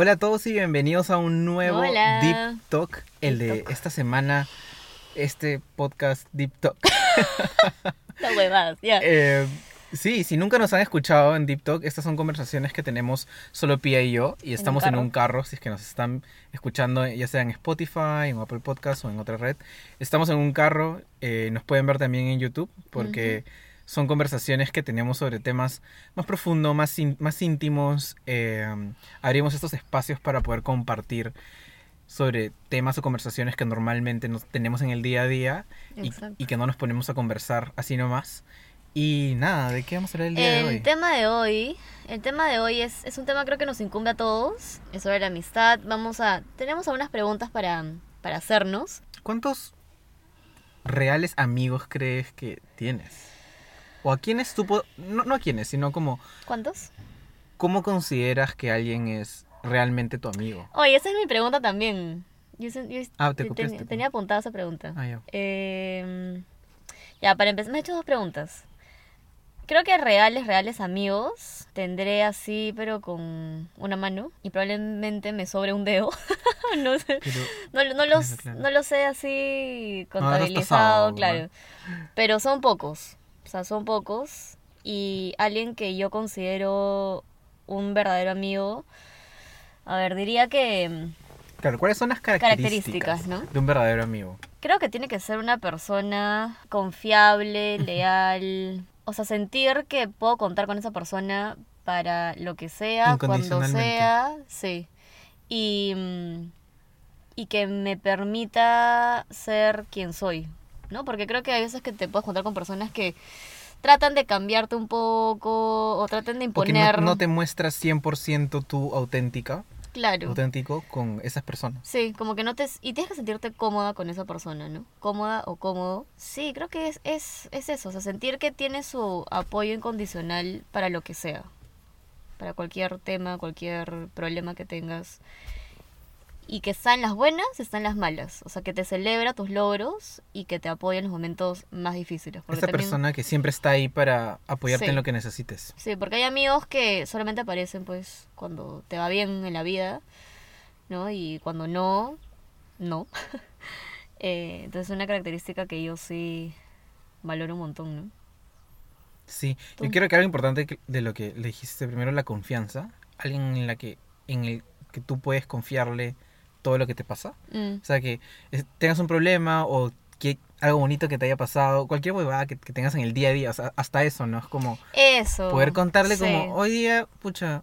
Hola a todos y bienvenidos a un nuevo Hola. Deep Talk, el Deep de Talk. esta semana, este podcast Deep Talk. Las huevadas, ya. Eh, sí, si nunca nos han escuchado en Deep Talk, estas son conversaciones que tenemos solo Pia y yo y estamos en un carro, si es que nos están escuchando ya sea en Spotify, en Apple Podcast o en otra red. Estamos en un carro, eh, nos pueden ver también en YouTube porque son conversaciones que tenemos sobre temas más profundos, más, más íntimos. eh, abrimos estos espacios para poder compartir sobre temas o conversaciones que normalmente no tenemos en el día a día y, y que no nos ponemos a conversar así nomás. Y nada, ¿de qué vamos a hablar el día de El hoy? tema de hoy, el tema de hoy es, es un tema creo que nos incumbe a todos, es sobre la amistad. Vamos a, tenemos algunas preguntas para, para hacernos. ¿Cuántos reales amigos crees que tienes? ¿O a quiénes tú, no, no a quiénes, sino como, ¿Cuántos? cómo consideras que alguien es realmente tu amigo? Oye, esa es mi pregunta también. Yo, yo Ah, te ten- tenía apuntada esa pregunta. Ah, ya. Eh, ya, para empezar, me he hecho dos preguntas. Creo que reales, reales amigos tendré así, pero con una mano. Y probablemente me sobre un dedo. no sé. Pero, No, lo- no, los, Claro, no lo sé así contabilizado, tasado, claro. Pero son pocos. O sea, son pocos. Y alguien que yo considero un verdadero amigo. A ver, diría que mm, claro, ¿cuáles son las características, Características, ¿no? de un verdadero amigo? creo que tiene que ser una persona confiable, leal. O sea, sentir que puedo contar con esa persona para lo que sea, cuando sea. Sí. Y, mm, y que me permita ser quien soy, ¿no? Porque creo que hay veces que te puedes contar con personas que tratan de cambiarte un poco o tratan de Porque no, imponer. no te muestras 100% tú auténtica, Claro. auténtico con esas personas. Sí, como que no te... Y tienes que sentirte cómoda con esa persona, ¿no? Cómoda o cómodo. Sí, creo que es, es, es eso, o sea, sentir que tiene su apoyo incondicional para lo que sea. Para cualquier tema, cualquier problema que tengas. Y que está en las buenas, está en las malas. O sea, que te celebra tus logros y que te apoya en los momentos más difíciles. También- persona que siempre está ahí para apoyarte Sí. en lo que necesites. Sí, porque hay amigos que solamente aparecen pues cuando te va bien en la vida, ¿no? Y cuando no, no. Eh, entonces es una característica que yo sí valoro un montón, ¿no? Sí, yo creo que algo importante de lo que le dijiste primero, la confianza. Alguien en la que, en el que tú puedes confiarle todo lo que te pasa. Mm, O sea, que tengas un problema o que algo bonito que te haya pasado, cualquier huevada que, que tengas en el día a día, o sea, hasta eso, ¿no? Es como Eso. poder contarle sí. como, hoy día, pucha,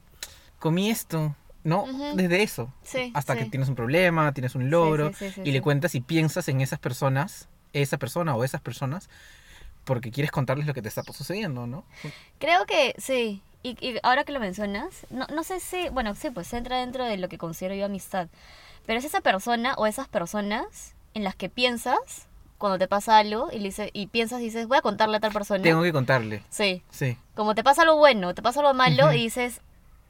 comí esto, ¿no? Desde eso. Sí, Hasta sí. que tienes un problema, tienes un logro, y le cuentas y piensas en esas personas, esa persona o esas personas, porque quieres contarles lo que te está sucediendo, ¿no? Creo que sí. Y, y ahora que lo mencionas, no, no sé si, bueno, sí, pues entra dentro de lo que considero yo amistad. Pero es esa persona o esas personas en las que piensas cuando te pasa algo y, le dice, y piensas y dices, voy a contarle a tal persona. Tengo que contarle, Sí. sí, Como te pasa algo bueno, te pasa algo malo Ujú. y dices,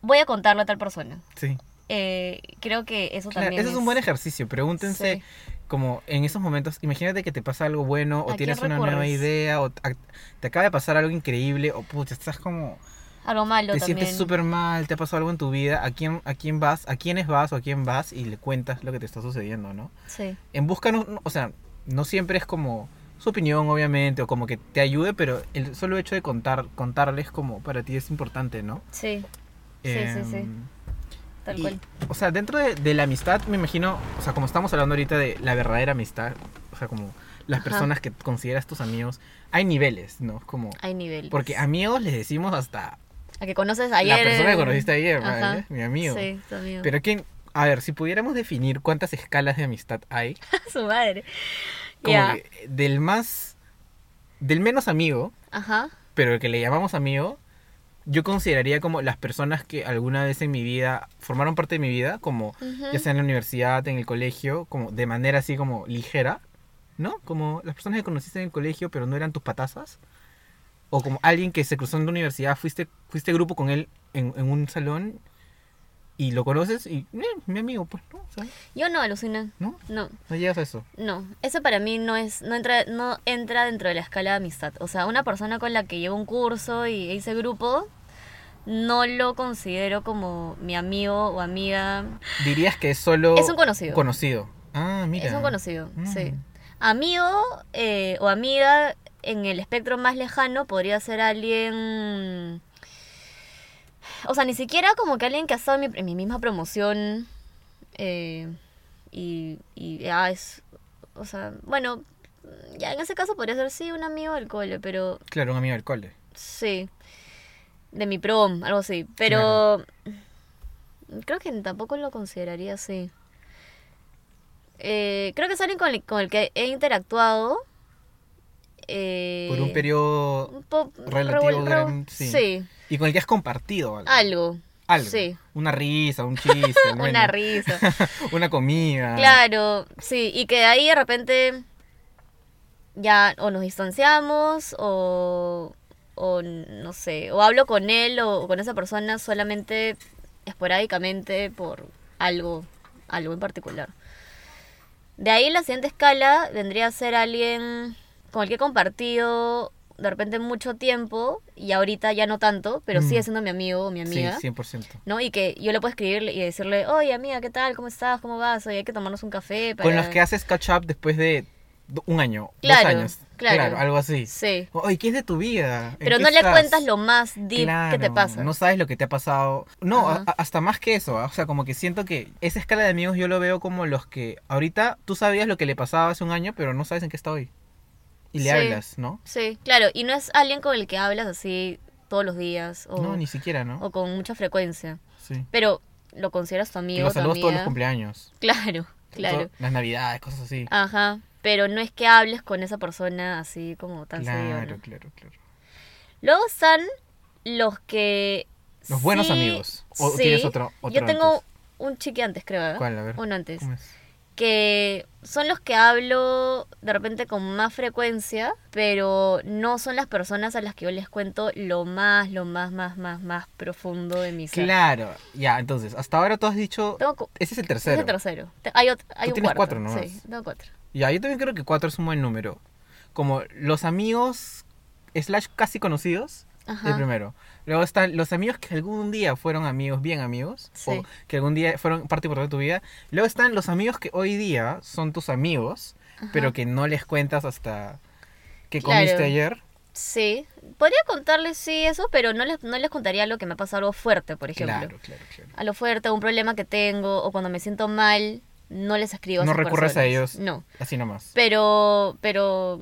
voy a contarle a tal persona. sí. Eh, creo que eso Claro, también ese es un buen ejercicio. Pregúntense, Sí. como en esos momentos, imagínate que te pasa algo bueno, o ¿A tienes una nueva idea, o te acaba de pasar algo increíble, o pucha, estás como, Algo malo te también. sientes súper mal, te ha pasado algo en tu vida, ¿a quién, ¿a quién vas? ¿A quiénes vas o a quién vas? Y le cuentas lo que te está sucediendo, ¿no? Sí. En busca, no, o sea, no siempre es como su opinión, obviamente, o como que te ayude, pero el solo hecho de contar, contarles como para ti es importante, ¿no? Sí, Sí, sí, sí. Em, tal y, cual. O sea, dentro de, de la amistad, me imagino, o sea, como estamos hablando ahorita de la verdadera amistad, o sea, como las Ajá. personas que consideras tus amigos, hay niveles, ¿no? Como, Hay niveles. porque amigos les decimos hasta A que conoces ayer. la persona que eh, conociste ayer, Ajá. mi amigo. Sí, tu amigo. Pero quién, a ver, si pudiéramos definir cuántas escalas de amistad hay, Su madre. como Ya. que del más, del menos amigo, Ajá. pero el que le llamamos amigo, yo consideraría como las personas que alguna vez en mi vida formaron parte de mi vida, como Ujú. ya sea en la universidad, en el colegio, como de manera así como ligera, ¿no? Como las personas que conociste en el colegio, pero no eran tus patazas. O como alguien que se cruzó en la universidad, fuiste, fuiste grupo con él en, en un salón y lo conoces y, eh, mi amigo, pues, ¿no? Sea, Yo no alucina. ¿no? No, No llegas a eso. no. Eso para mí no es, no entra, no entra dentro de la escala de amistad. O sea, una persona con la que llevo un curso y hice grupo, no lo considero como mi amigo o amiga. Dirías que es solo... Es un conocido. Conocido. Ah, mira. Es un conocido, Mm. sí. Amigo eh, o amiga en el espectro más lejano podría ser alguien... O sea, ni siquiera como que alguien que ha estado en mi, en mi misma promoción eh, y, y ya es... O sea, bueno, ya en ese caso podría ser sí un amigo del cole, pero Claro, un amigo del cole. sí. De mi prom, algo así. Pero creo que tampoco lo consideraría así. Eh, creo que es alguien con el, con el que he interactuado. Eh, Por un periodo... po- relativo gran- sí. sí. Y con el que has compartido algo. algo. Algo. sí. Una risa, un chiste. Una risa. Una comida. Claro, sí. Y que de ahí de repente ya o nos distanciamos o, o no sé, o hablo con él o con esa persona solamente esporádicamente por algo, algo en particular. De ahí la siguiente escala vendría a ser alguien con el que he compartido de repente mucho tiempo y ahorita ya no tanto, pero Mm. sigue siendo mi amigo o mi amiga. Sí, 100%. ¿no? Y que yo le puedo escribir y decirle, oye amiga, ¿qué tal? ¿Cómo estás? ¿Cómo vas? Oye, hay que tomarnos un café para... Con los que haces catch up después de un año, Claro, dos años. claro. algo así. Sí. Oye, ¿qué es de tu vida? ¿En Pero no le cuentas lo más deep que te Claro, pasa. No sabes lo que te ha pasado. No, a- hasta más que eso. ¿ah? O sea, como que siento que esa escala de amigos yo lo veo como los que ahorita tú sabías lo que le pasaba hace un año, pero no sabes en qué está hoy. Y le Sí. hablas, ¿no? Sí, claro. Y no es alguien con el que hablas así todos los días o, No, ni siquiera, ¿no? o con mucha frecuencia. Sí. Pero lo consideras tu amigo los tu saludos todos los cumpleaños. Claro, claro. Las navidades, cosas así. Ajá. Pero no es que hables con esa persona así como tan seguido, claro, ¿no? claro, claro. Luego están los que... Los buenos sí- amigos. ¿O sí. tienes otro- otro Yo tengo antes? un chiqui antes, creo. ¿eh? ¿Cuál? A ver. Uno antes. ¿Cómo es? Que son los que hablo de repente con más frecuencia, pero no son las personas a las que yo les cuento lo más, lo más, más, más, más profundo de mi ser. Claro, ya, entonces, hasta ahora tú has dicho. Tengo Ese es el ese tercero. es el tercero. Te- Hay, hay Tú un tienes cuarto. cuatro nomás. Sí, tengo cuatro. Ya, yo también creo que cuatro es un buen número. Como los amigos, slash casi conocidos, Ajá. el primero. Luego están los amigos que algún día fueron amigos, bien amigos, Sí. o que algún día fueron parte importante de tu vida. Luego están los amigos que hoy día son tus amigos, Ajá. pero que no les cuentas hasta que Claro. comiste ayer. Sí. Podría contarles, sí, eso, pero no les, no les contaría lo que me ha pasado algo fuerte, por ejemplo. Claro, claro, claro. A lo fuerte, un problema que tengo, o cuando me siento mal, no les escribo a No esas recurres a ellos. No. Así nomás. Pero, pero,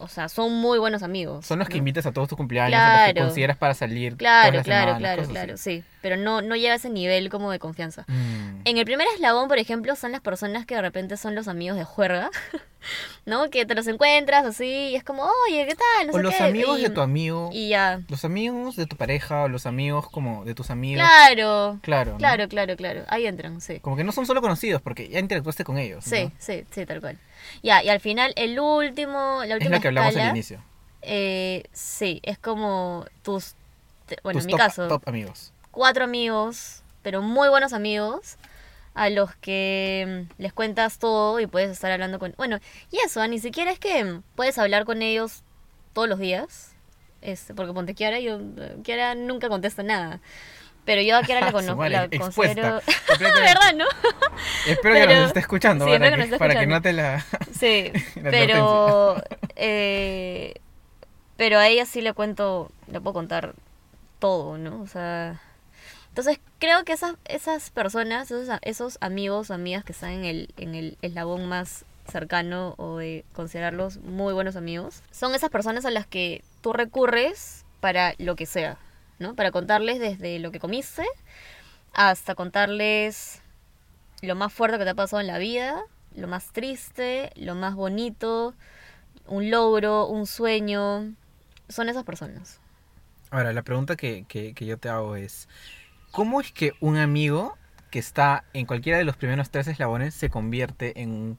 o sea, son muy buenos amigos. Son los que invitas a todos tus cumpleaños, a los que consideras para salir. Claro, todas las claro, semanas, claro, claro, sí. Pero no, no llega a ese nivel como de confianza. Mm. En el primer eslabón, por ejemplo, son las personas que de repente son los amigos de juerga, ¿no? Que te los encuentras así y es como, oye, ¿qué tal? No O sé los qué", amigos y- de tu amigo. Y ya. Los amigos de tu pareja o los amigos como de tus amigos. Claro, Claro. ¿no? claro, claro, claro. Ahí entran, sí. Como que no son solo conocidos porque ya interactuaste con ellos. Sí, sí, sí, tal cual. Ya, y al final, el último, la Es última lo que hablamos escala, al inicio. eh, sí, es como tus, bueno, Tus en mi top, caso, top amigos. cuatro amigos, pero muy buenos amigos, a los que mm, les cuentas todo y puedes estar hablando con... Bueno, y eso, ah, ni siquiera es que mm, puedes hablar con ellos todos los días, este, porque ponte Kiara, yo, eh, Kiara nunca contesta nada. Pero yo a Kiara la Su conozco, la considero... ¿Verdad, no? Espero que nos esté escuchando sí, para, que que, para escuchando. note la... Sí, La pero eh, pero a ella sí le cuento, le puedo contar todo, ¿no? O sea, entonces creo que esas esas personas, esos, esos amigos o amigas que están en el en el eslabón más cercano o de considerarlos muy buenos amigos, son esas personas a las que tú recurres para lo que sea, ¿no? Para contarles desde lo que comiste hasta contarles lo más fuerte que te ha pasado en la vida, lo más triste, lo más bonito, un logro, un sueño. Son esas personas. Ahora, la pregunta que, que, que yo te hago es, ¿cómo es que un amigo que está en cualquiera de los primeros tres eslabones se convierte en un,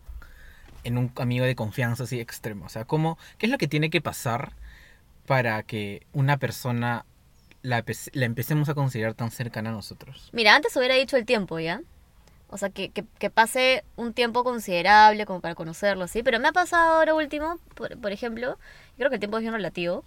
en un amigo de confianza así extremo? O sea, ¿cómo, ¿qué es lo que tiene que pasar para que una persona la, la empecemos a considerar tan cercana a nosotros? Mira, antes hubiera dicho el tiempo, ¿ya? O sea, que, que, que pase un tiempo considerable como para conocerlo, ¿sí? Pero me ha pasado ahora último, por, por ejemplo, creo que el tiempo es bien relativo,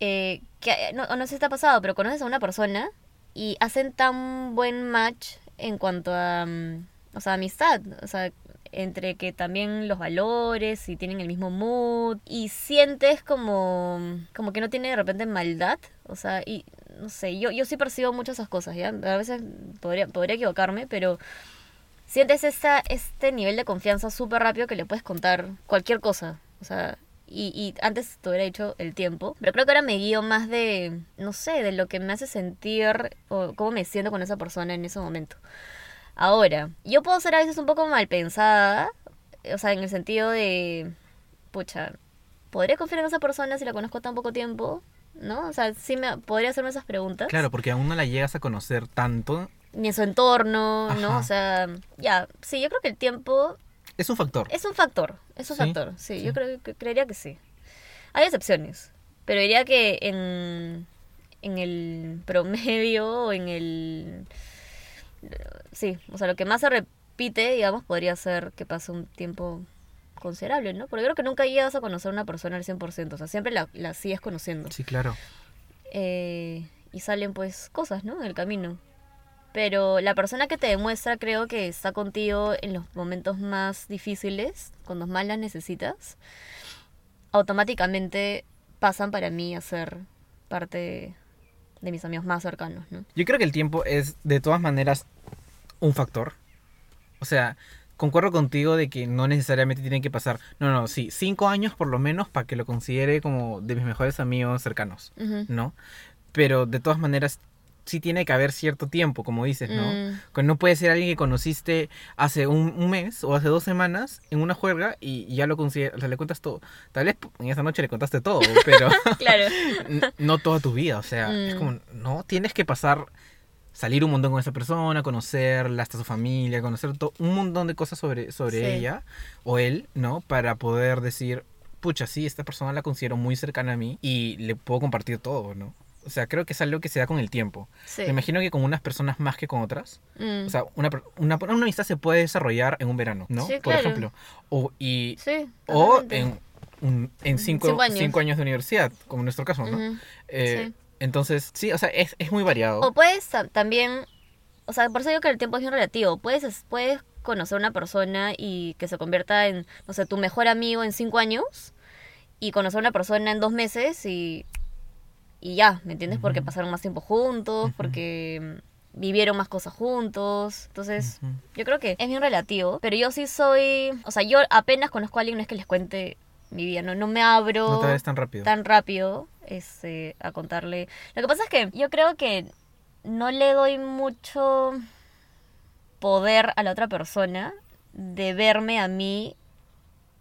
eh, que no, no sé si te pasado, pero conoces a una persona y hacen tan buen match en cuanto a, mm, o sea, amistad, o sea, entre que también los valores y tienen el mismo mood y sientes como, como que no tiene de repente maldad, o sea, y no sé, yo, yo sí percibo muchas esas cosas, ¿ya? A veces podría, podría equivocarme, pero sientes esa, este nivel de confianza súper rápido que le puedes contar cualquier cosa, o sea, y, y antes te hubiera dicho el tiempo, pero creo que ahora me guío más de, no sé, de lo que me hace sentir o cómo me siento con esa persona en ese momento. Ahora, yo puedo ser a veces un poco mal pensada, o sea, en el sentido de, pucha, ¿podría confiar en esa persona si la conozco tan poco tiempo? ¿No? O sea, sí me podría hacerme esas preguntas. Claro, porque aún no la llegas a conocer tanto. Ni en su entorno, ¿no? O sea, ya, sí, yo creo que el tiempo Es un factor. es un factor, es un Sí, factor, sí, sí. yo creo que creería que sí. Hay excepciones, pero diría que en, en el promedio o en el... Sí, o sea, lo que más se repite, digamos, podría ser que pase un tiempo considerable, ¿no? Porque creo que nunca llegas a conocer a una persona al 100%, o sea, siempre la, la sigues conociendo. Sí, claro. Eh, y salen pues cosas, ¿no? En el camino. Pero la persona que te demuestra creo que está contigo en los momentos más difíciles, cuando más las necesitas, automáticamente pasan para mí a ser parte de mis amigos más cercanos, ¿no? Yo creo que el tiempo es de todas maneras un factor. O sea, concuerdo contigo de que no necesariamente tienen que pasar, no, no, sí, cinco años por lo menos para que lo considere como de mis mejores amigos cercanos, Ujú. ¿no? Pero de todas maneras sí tiene que haber cierto tiempo, como dices, ¿no? Mm. No puede ser alguien que conociste hace un, un mes o hace dos semanas en una juerga y ya lo consideras, o sea, le cuentas todo. Tal vez en esa noche le contaste todo, pero Claro. no toda tu vida, o sea, es Mm. como, no, tienes que pasar, salir un montón con esa persona, conocerla, hasta su familia, conocer un montón de cosas sobre, sobre Sí. ella o él, ¿no? Para poder decir, pucha, sí, esta persona la considero muy cercana a mí y le puedo compartir todo, ¿no? O sea, creo que es algo que se da con el tiempo. Sí. Me imagino que con unas personas más que con otras. Mm. O sea, una, una, una amistad se puede desarrollar en un verano, ¿no? Sí, Por claro. ejemplo. O, y, sí. o en, un- en cinco, Cinco años. cinco años de universidad, como en nuestro caso, ¿no? Eh, Sí. Entonces, sí, o sea, es, es muy variado. O puedes ta- también, o sea, por eso digo que el tiempo es bien relativo. Puedes, es- puedes conocer a una persona y que se convierta en, no sé, tu mejor amigo en cinco años y conocer a una persona en dos meses y, y ya, ¿me entiendes? Porque pasaron más tiempo juntos, porque mm, vivieron más cosas juntos. Entonces, yo creo que es bien relativo, pero yo sí soy, o sea, yo apenas conozco a alguien, no es que les cuente mi vida, no, no me abro No te ves tan rápido. tan rápido este, a contarle. Lo que pasa es que yo creo que no le doy mucho poder a la otra persona de verme a mí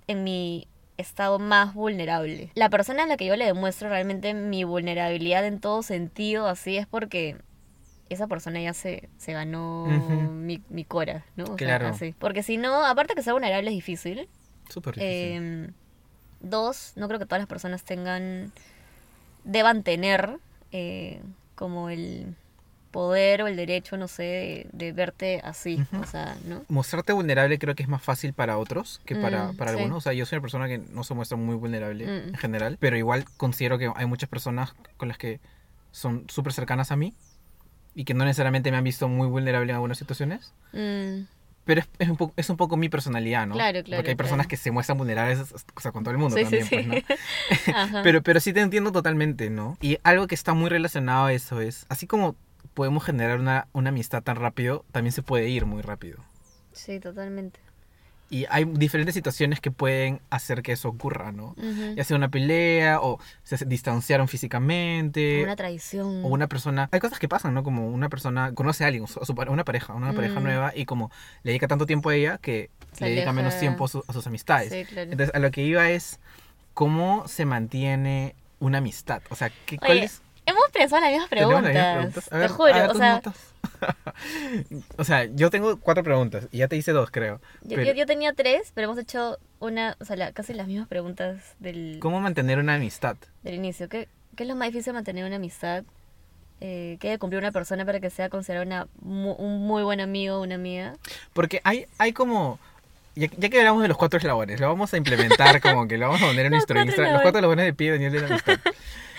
en mi estado más vulnerable. La persona a la que yo le demuestro realmente mi vulnerabilidad en todo sentido, así es porque esa persona ya se, se ganó mi, mi cora, ¿no? O sea, Claro. así. Porque si no, aparte que ser vulnerable es difícil, Súper difícil. eh, dos, no creo que todas las personas tengan, deban tener eh, como el poder o el derecho, no sé, de, de verte así, Ujú. o sea, ¿no? Mostrarte vulnerable creo que es más fácil para otros que para, Mm, para sí. algunos. O sea, yo soy una persona que no se muestra muy vulnerable Mm. en general, pero igual considero que hay muchas personas con las que son súper cercanas a mí y que no necesariamente me han visto muy vulnerable en algunas situaciones. Mm, Pero es, es un, poco, es un poco mi personalidad, ¿no? Claro, claro, Porque hay personas claro. que se muestran vulnerables o sea, con todo el mundo sí, también, sí. pues, ¿no? Pero, pero sí te entiendo totalmente, ¿no? Y algo que está muy relacionado a eso es, así como podemos generar una, una amistad tan rápido, también se puede ir muy rápido. Sí, totalmente. Y hay diferentes situaciones que pueden hacer que eso ocurra, ¿no? Ujú. Ya sea una pelea, o se distanciaron físicamente, Una traición. o una persona... Hay cosas que pasan, ¿no? Como una persona conoce a alguien, su- su- una pareja, una pareja nueva, y como le dedica tanto tiempo a ella que Se le dedica aleja. menos tiempo a, su- a sus amistades. Sí, claro. Entonces, a lo que iba es cómo se mantiene una amistad. O sea, ¿qué, cuál es? Hemos pensado en las mismas ¿Tenemos preguntas. las mismas preguntas? Ver, Te juro, ver o sea, o sea, yo tengo cuatro preguntas y ya te hice dos, creo. yo, Pero, yo- yo tenía tres, pero hemos hecho una, o sea, la- casi las mismas preguntas del, ¿Cómo mantener una amistad? del inicio. ¿Qué, ¿Qué es lo más difícil de mantener una amistad? Eh, ¿Qué debe cumplir una persona para que sea considerada una, mu- un muy buen amigo o una amiga? Porque hay, hay como... Ya, ya que hablamos de los cuatro eslabones, lo vamos a implementar como que lo vamos a poner en nuestro Instagram. Los cuatro eslabones de pie Daniel de la amistad.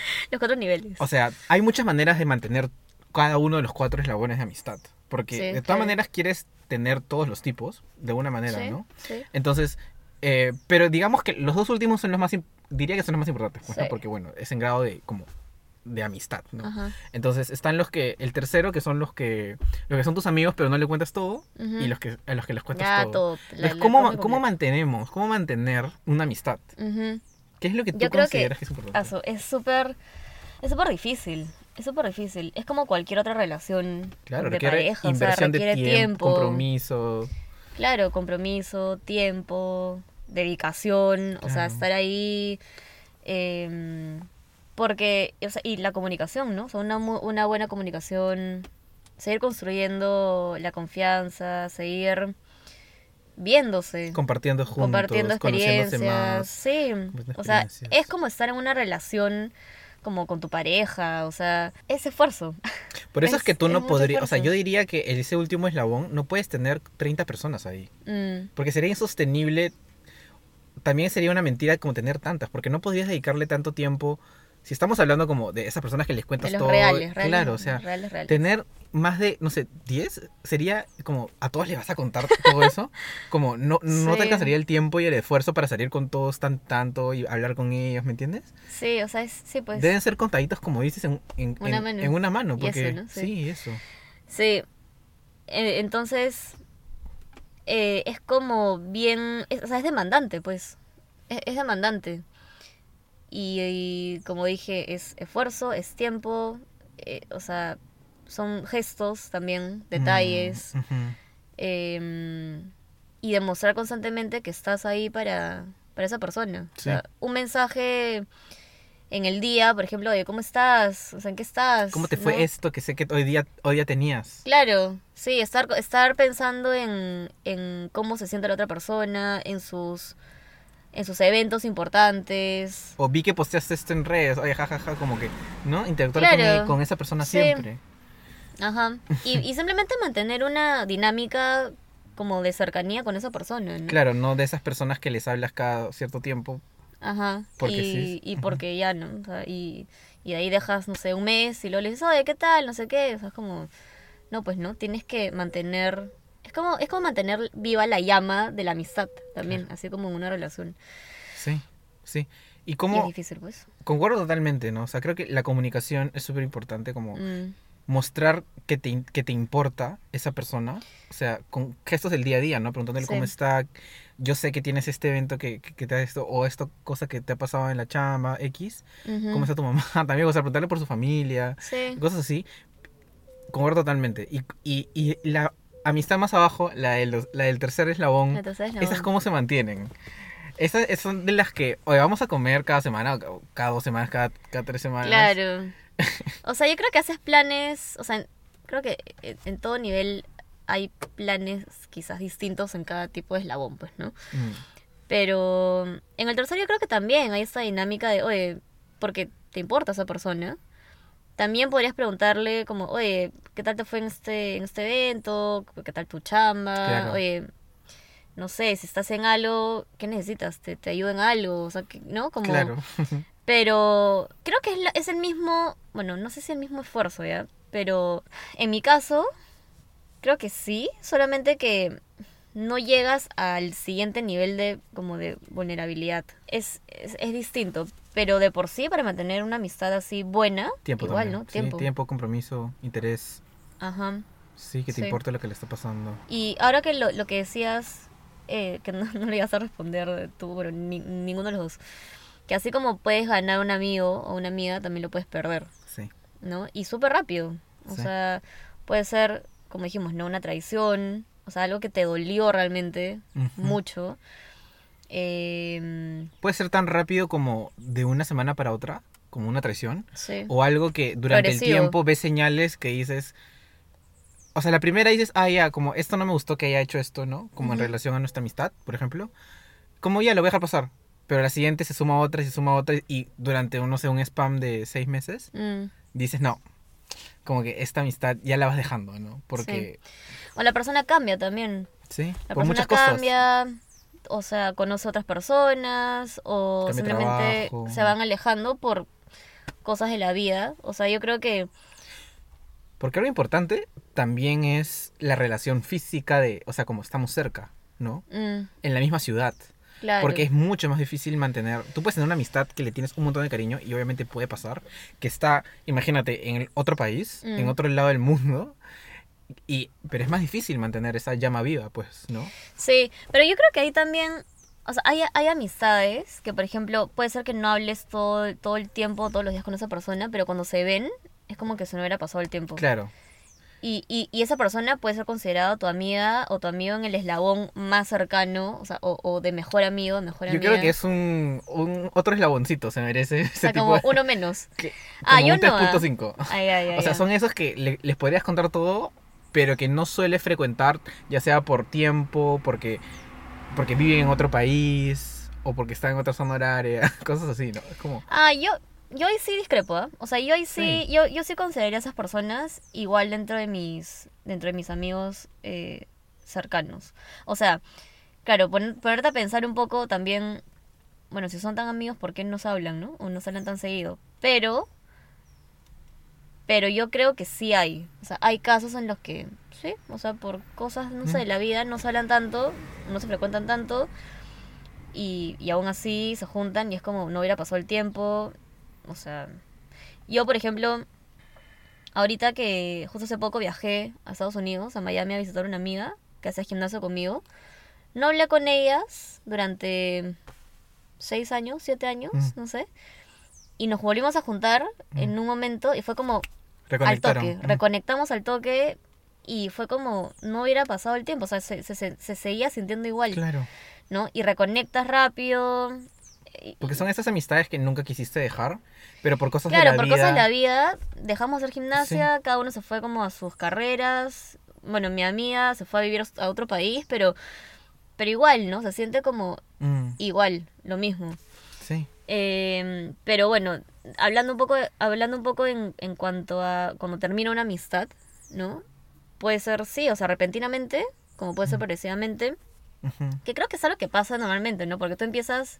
Los cuatro niveles. O sea, hay muchas maneras de mantener cada uno de los cuatro eslabones de amistad. Porque Sí, de todas claro. maneras quieres tener todos los tipos, de una manera, Sí, ¿no? sí. Entonces, eh, pero digamos que los dos últimos son los más, diría que son los más importantes, pues, porque bueno, es en grado de como de amistad, ¿no? Ajá. Entonces están los que, el tercero que son los que, los que son tus amigos pero no le cuentas todo y los que a los que les cuentas Ya, todo. todo. la- Entonces, la ¿cómo, combi ¿Cómo mantenemos, cómo mantener una amistad? Ujú. ¿Qué es lo que tú Yo creo que consideras que, es importante? Aso, es súper es súper difícil. Es súper difícil. Es como cualquier otra relación Claro, de requiere pareja. inversión o sea, requiere de tiempo, tiempo. compromiso. Claro, compromiso, tiempo, dedicación, o sea, estar ahí. em, porque, o sea, y la comunicación, ¿no? O sea, una, una buena comunicación, seguir construyendo la confianza, seguir viéndose, Compartiendo juntos, compartiendo experiencias. más. Sí, o sea, es como estar en una relación como con tu pareja, o sea, es esfuerzo. Por eso es, Es- que tú es no podrías, o sea, yo diría que ese último eslabón no puedes tener 30 personas ahí. Mm, Porque sería insostenible. También sería una mentira como tener tantas, porque no podrías dedicarle tanto tiempo. Si estamos hablando como de esas personas que les de cuentas los todo. reales, reales, claro, o sea, reales, reales. tener más de, no sé, 10 sería como a todos les vas a contar todo eso. Como no, no Sí. te alcanzaría el tiempo y el esfuerzo para salir con todos tan tanto y hablar con ellos, ¿me entiendes? Sí, o sea, es, sí, pues. Deben ser contaditos, como dices, en, en, Una en- mano. en una mano. Y Porque, eso, ¿no? Sí. sí, eso. Sí. Eh, entonces, eh, es como bien, es- o sea, es demandante, pues. Es, es demandante. Y, y como dije, es esfuerzo, es tiempo, eh, o sea, son gestos también, detalles. Mm, ujú. eh, y demostrar constantemente que estás ahí para, para esa persona. O sea, un mensaje en el día, por ejemplo, de cómo estás, o sea, en qué estás. ¿Cómo te fue ¿no? esto que sé que hoy día, hoy día tenías? Claro, sí, estar, estar pensando en, en cómo se siente la otra persona, en sus, en sus eventos importantes. O vi que posteaste esto en redes, oye, jajaja, como que, ¿no? Interactuar Claro. con, con esa persona Sí. siempre. Ajá. Y, y simplemente mantener una dinámica como de cercanía con esa persona, ¿no? Claro, no de esas personas que les hablas cada cierto tiempo. Ajá. Porque y, sí. y porque ya, ¿no? O sea, y, y de ahí dejas, no sé, un mes y luego le dices, oye, ¿qué tal? No sé qué. O sea, es como, no, pues no, tienes que mantener, como, es como mantener viva la llama de la amistad también, así como en una relación. Sí, sí. Y Y es como, difícil, pues. concuerdo totalmente, ¿no? O sea, creo que la comunicación es súper importante, como Mm, mostrar que te, que te importa esa persona. O sea, con gestos del día a día, ¿no? Preguntándole Sí. cómo está. Yo sé que tienes este evento que, que, que te ha esto, o esto, cosa que te ha pasado en la chamba, X. ¿Cómo está tu mamá? También, o sea, preguntarle por su familia. Sí. cosas así. Concuerdo totalmente. Y, y, y la amistad más abajo, la del, la del tercer eslabón, esas cómo se mantienen. Esas son de las que, oye, vamos a comer cada semana, o cada dos semanas, cada, cada tres semanas. Claro. O sea, yo creo que haces planes, o sea, creo que en, en todo nivel hay planes quizás distintos en cada tipo de eslabón, pues, ¿no? Mm, Pero en el tercero yo creo que también hay esta dinámica de, oye, porque te importa esa persona. También podrías preguntarle como, oye, ¿qué tal te fue en este, en este evento? ¿Qué tal tu chamba? Claro. Oye, no sé, si estás en algo, ¿qué necesitas? ¿Te, te ayudo en algo? O sea, que- ¿no? Como, Claro. Pero creo que es, la- es el mismo, bueno, no sé si el mismo esfuerzo, ¿ya? Pero en mi caso, creo que sí, solamente que no llegas al siguiente nivel de como de vulnerabilidad. Es, es, es distinto, pero de por sí para mantener una amistad así buena, Tiempo igual, también. ¿no? Sí, Tiempo. tiempo, compromiso, interés. Ajá. Sí, que te Sí. importe lo que le está pasando. Y ahora que lo, lo que decías, eh, que no, no le ibas a responder tú, pero ni- ninguno de los dos, que así como puedes ganar un amigo o una amiga, también lo puedes perder. Sí. ¿no? Y súper rápido. O Sí. sea, puede ser, como dijimos, ¿no? Una traición, o sea, algo que te dolió realmente Ujú. mucho. Eh, Puede ser tan rápido como de una semana para otra, como una traición. sí. O algo que durante el Progresivo. tiempo ves señales que dices. O sea, la primera dices, ah, ya, como esto no me gustó que haya hecho esto, ¿no? Como en Ujú. relación a nuestra amistad, por ejemplo. Como ya, lo voy a dejar pasar. Pero la siguiente se suma otra y se suma otra. Y durante, no sé, un spam de seis meses, Mm. dices, no. Como que esta amistad ya la vas dejando, ¿no? Porque, O la persona cambia también. sí, La por persona muchas cosas. cambia, o sea, conoce a otras personas, o Cambia simplemente trabajo. se van alejando por cosas de la vida. O sea, yo creo que... Porque algo importante también es la relación física de, o sea, como estamos cerca, ¿no? mm, En la misma ciudad. claro. Porque es mucho más difícil mantener. Tú puedes tener una amistad que le tienes un montón de cariño y obviamente puede pasar que está, imagínate, en el otro país, Mm. en otro lado del mundo. Y, pero es más difícil mantener esa llama viva, pues, ¿no? Sí, pero yo creo que ahí también, o sea, hay, hay amistades que, por ejemplo, puede ser que no hables todo, todo el tiempo, todos los días con esa persona, pero cuando se ven, es como que se no hubiera pasado el tiempo. Claro. Y, y, y esa persona puede ser considerada tu amiga o tu amigo en el eslabón más cercano, o sea, o, o de mejor amigo, mejor Yo amiga. creo que es un, un otro eslaboncito, se merece O sea, tipo como de- uno menos. que- Ah, como yo un no, ah. 3.5. Ay, ay, ay, O sea, son esos que le- les podrías contar todo, pero que no suele frecuentar, ya sea por tiempo, porque, porque viven en otro país, o porque están en otra zona horaria, cosas así, ¿no? Es como, Ah, yo, yo ahí sí discrepo, ¿ah? O sea, yo ahí sí, Sí. Yo, yo sí consideraría a esas personas igual dentro de mis, dentro de mis amigos eh, cercanos. O sea, claro, pon- ponerte a pensar un poco también, bueno, si son tan amigos, ¿por qué no se hablan, no? O no se hablan tan seguido. Pero, pero yo creo que sí hay. O sea, hay casos en los que, sí, o sea, por cosas, no sé, Mm. de la vida, no se hablan tanto, no se frecuentan tanto. Y, y aún así se juntan y es como no hubiera pasado el tiempo. O sea, yo por ejemplo, ahorita que justo hace poco viajé a Estados Unidos, a Miami, a visitar a una amiga que hace gimnasio conmigo, no hablé con ellas durante seis años, siete años, Mm. no sé. Y nos volvimos a juntar Mm. en un momento y fue como al toque, reconectamos al toque y fue como no hubiera pasado el tiempo, o sea, se, se, se- se seguía sintiendo igual, Claro. ¿no? Y reconectas rápido. y- Porque son esas amistades que nunca quisiste dejar, pero por cosas Claro, de la por vida. cosas de la vida, dejamos de hacer gimnasia, cada uno se fue como a sus carreras. Bueno, mi amiga se fue a vivir a otro país, pero, pero igual, ¿no? Se siente como Mm, igual, lo mismo. sí. Eh, pero bueno, hablando un poco, hablando un poco en, en cuanto a cuando termina una amistad, ¿no? Puede ser sí, o sea, repentinamente, como puede ser parecidamente, que creo que es algo que pasa normalmente, ¿no? Porque tú empiezas,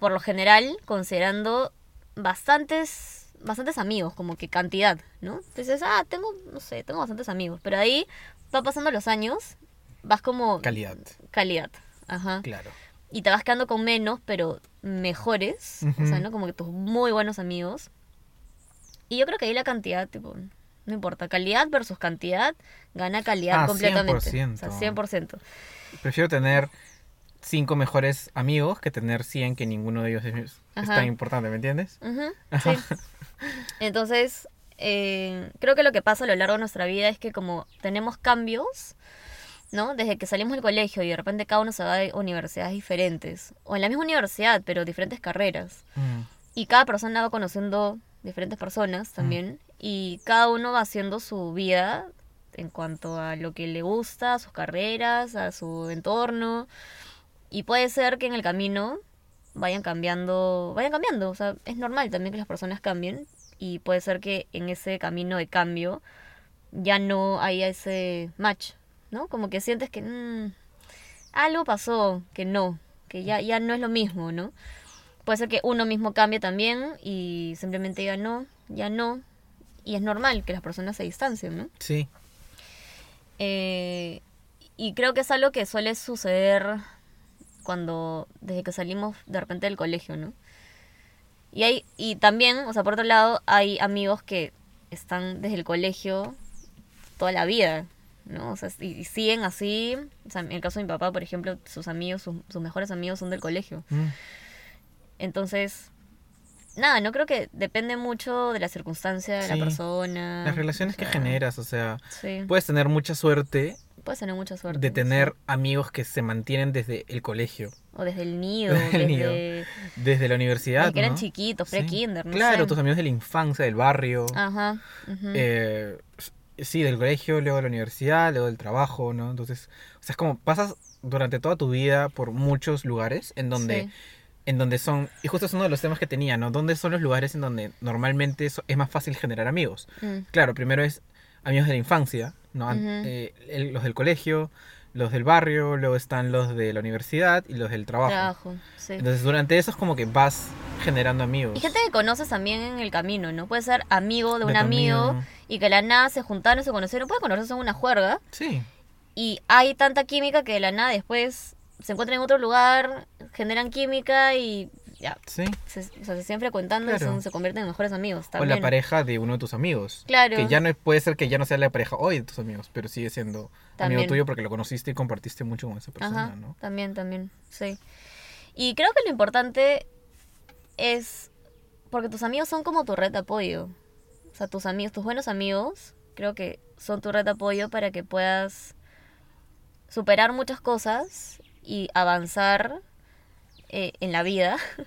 por lo general, considerando bastantes, bastantes amigos, como que cantidad, ¿no? Entonces, ah, tengo, no sé, tengo bastantes amigos, pero ahí va pasando los años, vas como Calidad. calidad, ajá Claro. Y te vas quedando con menos, pero mejores, o sea. ¿no? Como que tus muy buenos amigos. Y yo creo que ahí la cantidad, tipo, no importa, calidad versus cantidad, gana calidad Ah, completamente. 100%. O sea, 100%. Prefiero tener cinco mejores amigos que tener 100 que ninguno de ellos es, es tan importante, ¿me entiendes? Ajá. sí. Entonces, eh, creo que lo que pasa a lo largo de nuestra vida es que como tenemos cambios, ¿no? Desde que salimos del colegio y de repente cada uno se va a universidades diferentes, o en la misma universidad, pero diferentes carreras. Mm, Y cada persona va conociendo diferentes personas también. Y cada uno va haciendo su vida en cuanto a lo que le gusta, a sus carreras, a su entorno. Y puede ser que en el camino vayan cambiando, vayan cambiando. O sea, es normal también que las personas cambien. Y puede ser que en ese camino de cambio ya no haya ese match, ¿no? Como que sientes que mm, algo pasó, que no, que ya, ya no es lo mismo, ¿no? Puede ser que uno mismo cambie también y simplemente diga no, ya no. Y es normal que las personas se distancien, ¿no? Sí. Eh, y creo que es algo que suele suceder cuando, desde que salimos de repente del colegio, ¿no? Y, hay, y también, o sea, por otro lado, hay amigos que están desde el colegio toda la vida, ¿no? O sea, y, y siguen así. O sea, en el caso de mi papá, por ejemplo, sus amigos, sus, sus mejores amigos son del colegio. Mm, Entonces, nada, no creo que depende mucho de la circunstancia de Sí. la persona. Las relaciones o que sea, generas, o sea, Sí, puedes tener mucha suerte puedes tener mucha suerte. de sí. tener amigos que se mantienen desde el colegio, O desde el nido, Desde el nido. desde... desde la universidad. desde que eran ¿no? chiquitos, Sí. pre-kinder, no Claro, sé. tus amigos de la infancia, del barrio. Ajá. ujú. eh, sí, del colegio, luego de la universidad, luego del trabajo, ¿no? Entonces, o sea, es como pasas durante toda tu vida por muchos lugares en donde, Sí. en donde son, y justo es uno de los temas que tenía, ¿no? ¿Dónde son los lugares en donde normalmente es más fácil generar amigos? Mm, Claro, primero es amigos de la infancia, ¿no? Eh, el- los del colegio, los del barrio, luego están los de la universidad y los del trabajo. Trabajo, sí. Entonces durante eso es como que vas generando amigos. Y gente que conoces también en el camino, ¿no? Puede ser amigo de De un amigo. Y que de la nada se juntaron, se conocieron, puede conocerse en una juerga Sí, y hay tanta química que de la nada después se encuentran en otro lugar, generan química y ya, sí. se, o sea, se siguen frecuentando y son- se convierten en mejores amigos O también. la pareja de uno de tus amigos. Claro. Que ya no puede ser que ya no sea la pareja hoy de tus amigos, pero sigue siendo También. amigo tuyo porque lo conociste y compartiste mucho con esa persona, Ajá, ¿no? también, también, sí. Y creo que lo importante es, porque tus amigos son como tu red de apoyo. O sea, tus amigos, tus buenos amigos, creo que son tu red de apoyo para que puedas superar muchas cosas y avanzar eh, en la vida.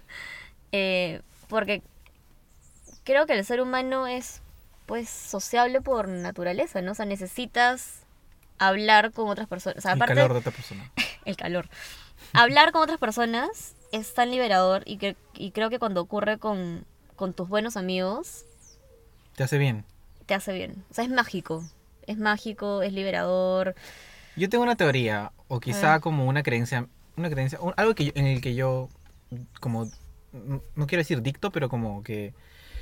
Eh, porque creo que el ser humano es, pues, sociable por naturaleza, ¿no? O sea, necesitas hablar con otras personas. O sea, El calor de otra persona. el calor. Hablar con otras personas es tan liberador y, que, y creo que cuando ocurre con, con tus buenos amigos, Te hace bien. te hace bien. O sea, es mágico. Es mágico, es liberador. Yo tengo una teoría, o quizá como una creencia, una creencia, un- algo que yo- en el que yo, como, no quiero decir dicto, pero como que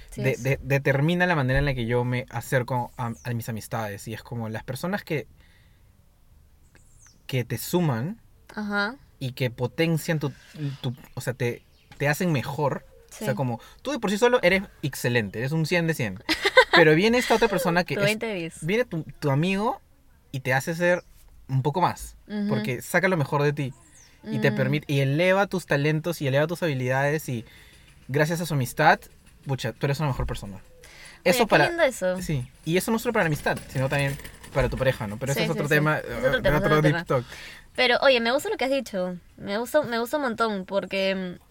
Sí, de- es- de- determina la manera en la que yo me acerco a, a mis amistades. Y es como las personas que, que te suman Ajá. y que potencian tu, tu- o sea, te, te hacen mejor. Sí. O sea, como tú de por sí solo eres excelente, eres un 100 de 100. Pero viene esta otra persona que Tu es- 20 de 10. viene tu, tu amigo y te hace ser un poco más. Porque saca lo mejor de ti. Y te Mm. permite, y eleva tus talentos y eleva tus habilidades y gracias a su amistad, pucha, tú eres una mejor persona. Eso Oye, para... lindo eso. Sí, y eso no solo para la amistad, sino también para tu pareja, ¿no? Pero Sí, ese es sí, otro sí. tema, Es otro eh, tema, otro tema. talk. Pero oye, me gusta lo que has dicho. Me gusta, me gusta un montón porque mm,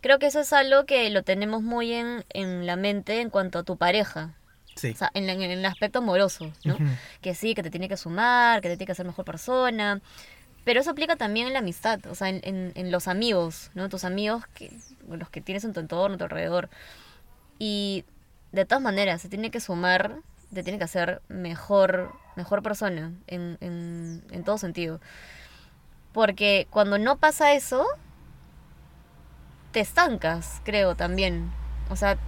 creo que eso es algo que lo tenemos muy en, en la mente en cuanto a tu pareja. Sí. O sea, en, en el aspecto amoroso, ¿no? Que sí, que te tiene que sumar, que te tiene que hacer mejor persona. Pero eso aplica también en la amistad, o sea, en, en- en los amigos, ¿no? Tus amigos, que, los que tienes en tu entorno, a tu alrededor. Y de todas maneras, se tiene que sumar, te tiene que hacer mejor, mejor persona, en, en, en todo sentido. Porque cuando no pasa eso, te estancas, creo, también. O sea,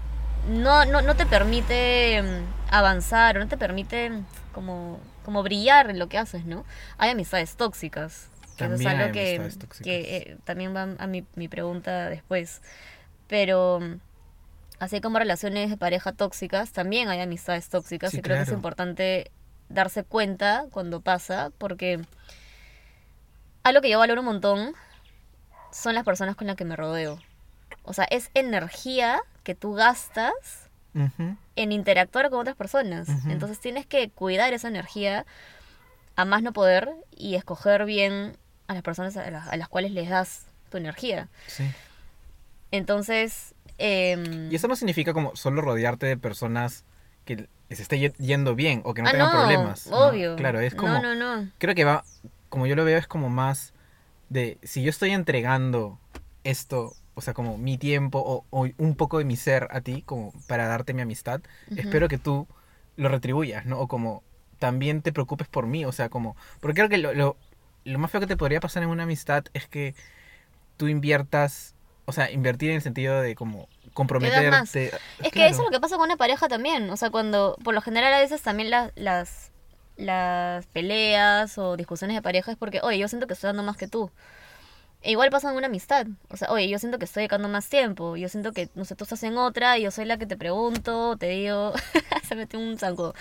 no, no, no te permite mm, avanzar, o no te permite mm, como, como brillar en lo que haces, ¿no? Hay amistades tóxicas. Eso es hay algo que, tóxicas. que eh, también va a mi, mi pregunta después. Pero mm, así como relaciones de pareja tóxicas, también hay amistades tóxicas Sí, y creo que es importante darse cuenta cuando pasa, porque algo que yo valoro un montón son las personas con las que me rodeo. O sea, es energía que tú gastas en interactuar con otras personas. Entonces tienes que cuidar esa energía a más no poder y escoger bien a las personas a, las- a las cuales les das tu energía. Sí. Entonces, em, Y eso no significa como solo rodearte de personas que les esté ye- yendo bien o que no ah, tengan no, problemas. ¿no? Obvio. Claro, es como... No, no, no. Creo que va, como yo lo veo, es como más de si yo estoy entregando esto, o sea, como mi tiempo o, o un poco de mi ser a ti, como para darte mi amistad, espero que tú lo retribuyas, ¿no? O como también te preocupes por mí, o sea, como, porque creo que lo, lo, lo más feo que te podría pasar en una amistad es que tú inviertas, o sea, invertir en el sentido de como comprometerte. Es que eso es lo que pasa con una pareja también. O sea, cuando, por lo general, a veces también la- las, las peleas o discusiones de pareja es porque, oye, yo siento que estoy dando más que tú. E igual pasa en una amistad. O sea, oye, yo siento que estoy dedicando más tiempo. Yo siento que, no sé, tú estás en otra y yo soy la que te pregunto, te digo, se metió un zanco.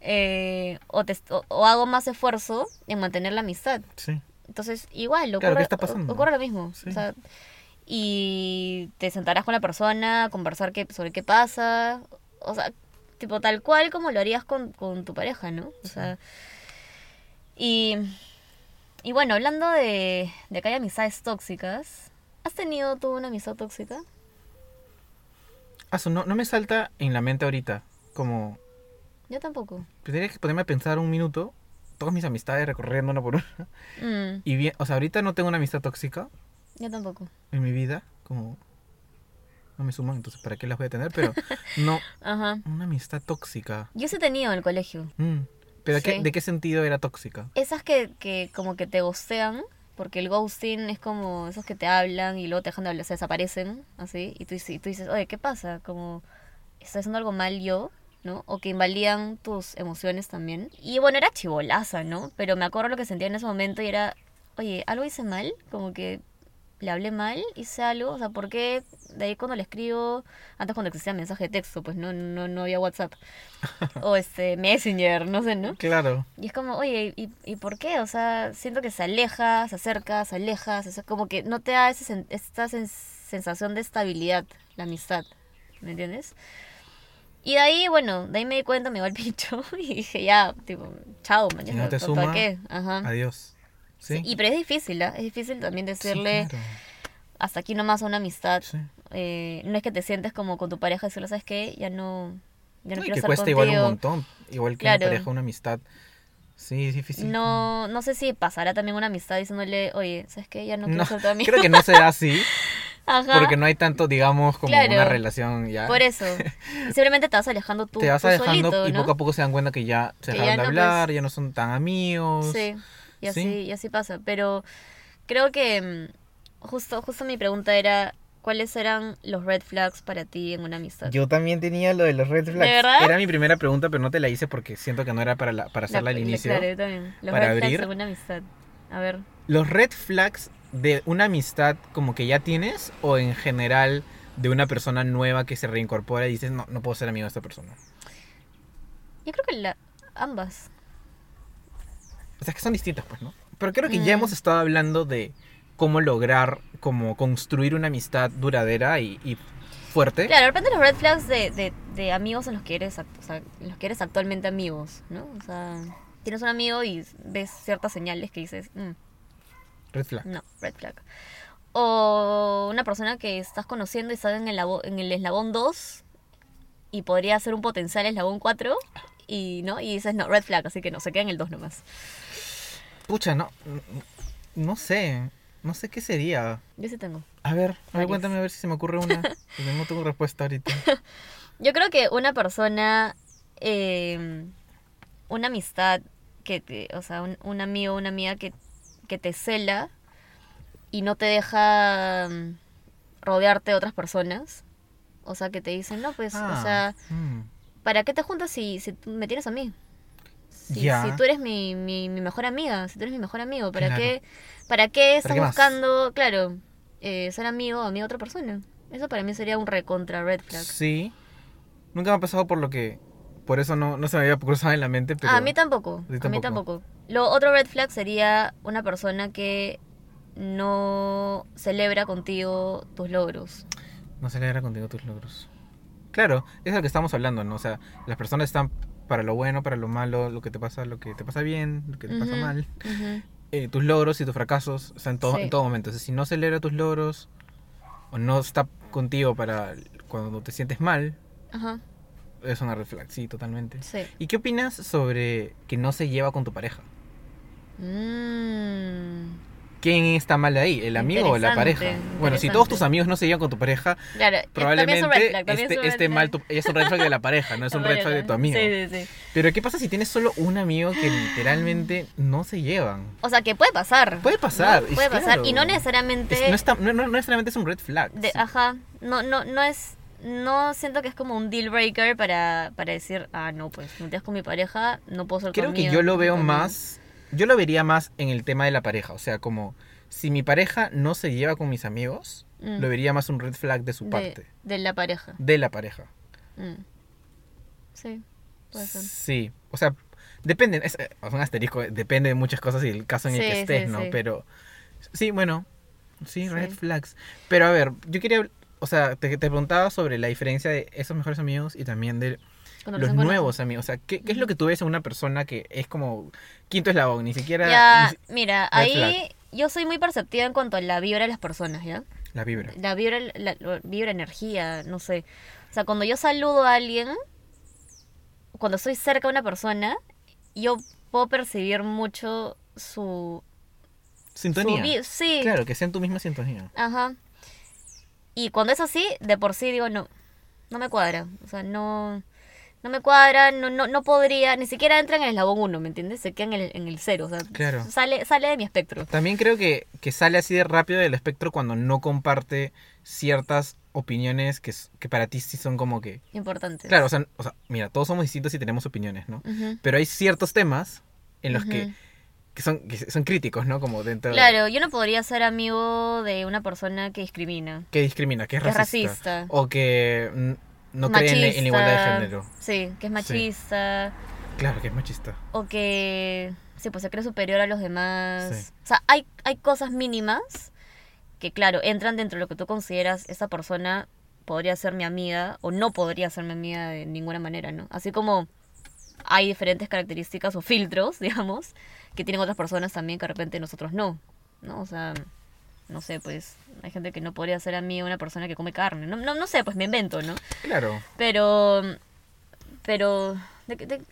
Eh, o, te, o, o hago más esfuerzo en mantener la amistad. Sí. Entonces, igual, ocurre, Claro, ¿qué está pasando? ocurre lo mismo. Sí. O sea, y te sentarás con la persona, conversar qué, sobre qué pasa. O sea, tipo tal cual como lo harías con, con tu pareja, ¿no? O sea, y, y bueno, hablando de, de que hay amistades tóxicas, ¿has tenido tú una amistad tóxica? Ah, no, no me salta en la mente ahorita, como Yo tampoco. tendría que ponerme a pensar un minuto, todas mis amistades recorriendo una por una. Mm, Y bien, o sea, ahorita no tengo una amistad tóxica yo tampoco. en mi vida, como no me suman, entonces ¿para qué las voy a tener? Pero no, Ajá. una amistad tóxica. Yo sí he tenido en el colegio. Mm, ¿Pero qué- de qué sentido era tóxica? Esas que, que como que te ghostean, porque el ghosting es como esos que te hablan y luego te dejan de hablar, se desaparecen, así, y tú, y tú dices, oye, ¿qué pasa? Como, ¿estoy haciendo algo mal yo? ¿No? O que invalidan tus emociones también. Y bueno, era chivolaza, ¿no? Pero me acuerdo lo que sentía en ese momento y era, oye, ¿algo hice mal? Como que le hablé mal, hice algo, o sea, ¿por qué de ahí cuando le escribo, antes cuando existía mensaje de texto, pues no, no, no había WhatsApp, o este Messenger, no sé, ¿no? Claro. Y es como, oye, ¿y, ¿y por qué? O sea, siento que se aleja, se acerca, se aleja, se acerca, como que no te da ese esta sen- sensación de estabilidad, la amistad, ¿me entiendes? Y de ahí, bueno, de ahí me di cuenta, me dio el pincho y dije, ya, tipo, chao, mañana, no te ¿para suma, qué? Ajá. adiós. ¿Sí? Sí, Y pero es difícil, ¿ah? Es difícil también Sí, decirle claro. hasta aquí nomás una amistad. Sí. Eh, no es que te sientes como con tu pareja decirle, ¿sabes qué? Ya no, ya no No, y que estar cuesta contigo. igual un montón. Igual que Claro. una pareja, una amistad. Sí, es difícil. No, no sé si pasará también una amistad diciéndole, oye, ¿sabes qué? Ya no quiero No, ser tu amigo. creo que no será así, Ajá. porque no hay tanto, digamos, como Claro. una relación ya. Por eso. Simplemente te vas alejando tú, te vas tú alejando solito, y ¿no? poco a poco se dan cuenta que ya se Que dejaron ya de pues. hablar, ya no son tan amigos. Sí, y así, Sí. y así pasa. Pero creo que mm, justo, justo mi pregunta era, ¿cuáles eran los red flags para ti en una amistad? Yo también tenía lo de los red flags. verdad? Era mi primera pregunta, pero no te la hice porque siento que no era para, la- para hacerla al inicio. Claro, yo también. Los Para red abrir. flags en una amistad. A ver. ¿Los red flags de una amistad como que ya tienes o en general de una persona nueva que se reincorpora y dices, no, no puedo ser amigo de esta persona? Yo creo que la, ambas. O sea, que son distintas, pues, ¿no? Pero creo que Mm. ya hemos estado hablando de cómo lograr, como construir una amistad duradera y, y fuerte. Claro, de repente los red flags de, de, de amigos en los que eres, o sea, en los que eres actualmente amigos, ¿no? O sea, tienes un amigo y ves ciertas señales que dices, "Mm, Red flag. no, red flag. O una persona que estás conociendo y está en el, en el eslabón 2 y podría ser un potencial eslabón 4 y no, y dices, no, red flag, así que no, se queda en el 2 nomás. Pucha, no. No sé. No sé qué sería. Yo sí tengo. A ver, a ver, cuéntame a ver si se me ocurre una. No tengo respuesta ahorita. Yo creo que una persona, eh, una amistad, que te- o sea, un, un amigo una amiga que, que te cela y no te deja mm, rodearte de otras personas. O sea, que te dicen, no, pues, o Ah, sea, mm. ¿Para qué te juntas si, si me tienes a mí? Si, si tú eres mi, mi, mi mejor amiga, si tú eres mi mejor amigo, ¿para Claro. qué, para qué estás buscando, claro, eh, ser amigo o amiga de otra persona? Eso para mí sería un recontra red flag. Sí. Nunca me ha pasado por lo que. Por eso no, no se me había cruzado en la mente, pero. a mí tampoco. A ti A mí tampoco. tampoco. Lo otro red flag sería una persona que no celebra contigo tus logros. No se alegra contigo tus logros. Claro, es lo que estamos hablando, ¿no? O sea, las personas están para lo bueno, para lo malo, lo que te pasa, lo que te pasa bien, lo que te pasa mal. Eh, tus logros y tus fracasos, o sea, en todo, Sí. en todo momento. O sea, si no celebra tus logros o no está contigo para cuando te sientes mal, Ajá, es una red flag, sí, totalmente. sí. ¿Y qué opinas sobre que no se lleva con tu pareja? Mm, ¿Quién está mal ahí? ¿El amigo o la pareja? Bueno, si todos tus amigos no se llevan con tu pareja, Claro, probablemente también es un red flag, también es flag. mal tu, es un red flag de la pareja, no es un red flag de tu amigo. Sí, sí, sí. Pero ¿qué pasa si tienes solo un amigo que literalmente no se llevan? O sea, que puede pasar. Puede pasar, Puede pasar. Y no necesariamente. Es- no, está, no, no- no necesariamente es un red flag. de-. Ajá. No, no, no es. No siento que es como un deal breaker para, para decir, ah, no, pues, me con mi pareja, no puedo ser Creo que yo lo veo amigo". más, yo lo vería más en el tema de la pareja. O sea, como si mi pareja no se lleva con mis amigos, Mm. lo vería más un red flag de su de, parte, de la pareja. de la pareja. Mm. Sí, puede ser. Sí, o sea, depende, es eh, un asterisco, depende de muchas cosas y el caso en el que estés, sí, ¿no? sí. Pero sí, bueno, sí, red flags. Pero a ver, yo quería, o sea, te, te preguntaba sobre la diferencia de esos mejores amigos y también de Cuando los nuevos amigos. O sea, ¿qué, qué es lo que tú ves en una persona que es como quinto eslabón? Ni siquiera Ya, ni si- mira, ahí yo soy muy perceptiva en cuanto a la vibra de las personas, ¿ya? la vibra. La vibra, la, la vibra energía, no sé. O sea, cuando yo saludo a alguien, cuando estoy cerca de una persona, yo puedo percibir mucho su... Sintonía. su sí, Claro, que sea en tu misma sintonía. ajá. Y cuando es así, de por sí digo, no, no me cuadra. O sea, no, no me cuadra, no, no, no podría, ni siquiera entra en el eslabón 1, ¿me entiendes? Se queda en el, en el 0, o sea, Claro. sale, sale de mi espectro. También creo que, que sale así de rápido del espectro cuando no comparte ciertas opiniones que, que para ti sí son como que... Importante. Claro, o sea, o sea, mira, todos somos distintos y tenemos opiniones, ¿no? Pero hay ciertos temas en los que, que son, que son críticos, ¿no? Como dentro de... Claro, yo no podría ser amigo de una persona que discrimina, Que discrimina, que es que es racista. racista, O que no cree en, igualdad de género. Sí, que es machista, Claro, que es machista. o que sí, pues se cree superior a los demás. Sí. O sea, hay, hay cosas mínimas que, claro, entran dentro de lo que tú consideras esa persona podría ser mi amiga o no podría ser mi amiga de ninguna manera, ¿no? Así como hay diferentes características o filtros, digamos, que tienen otras personas también que de repente nosotros no, ¿no? O sea, no sé, pues hay gente que no podría ser amiga de una persona que come carne. No, no, no sé, pues me invento, ¿no? Claro. Pero, pero, ¿de, de-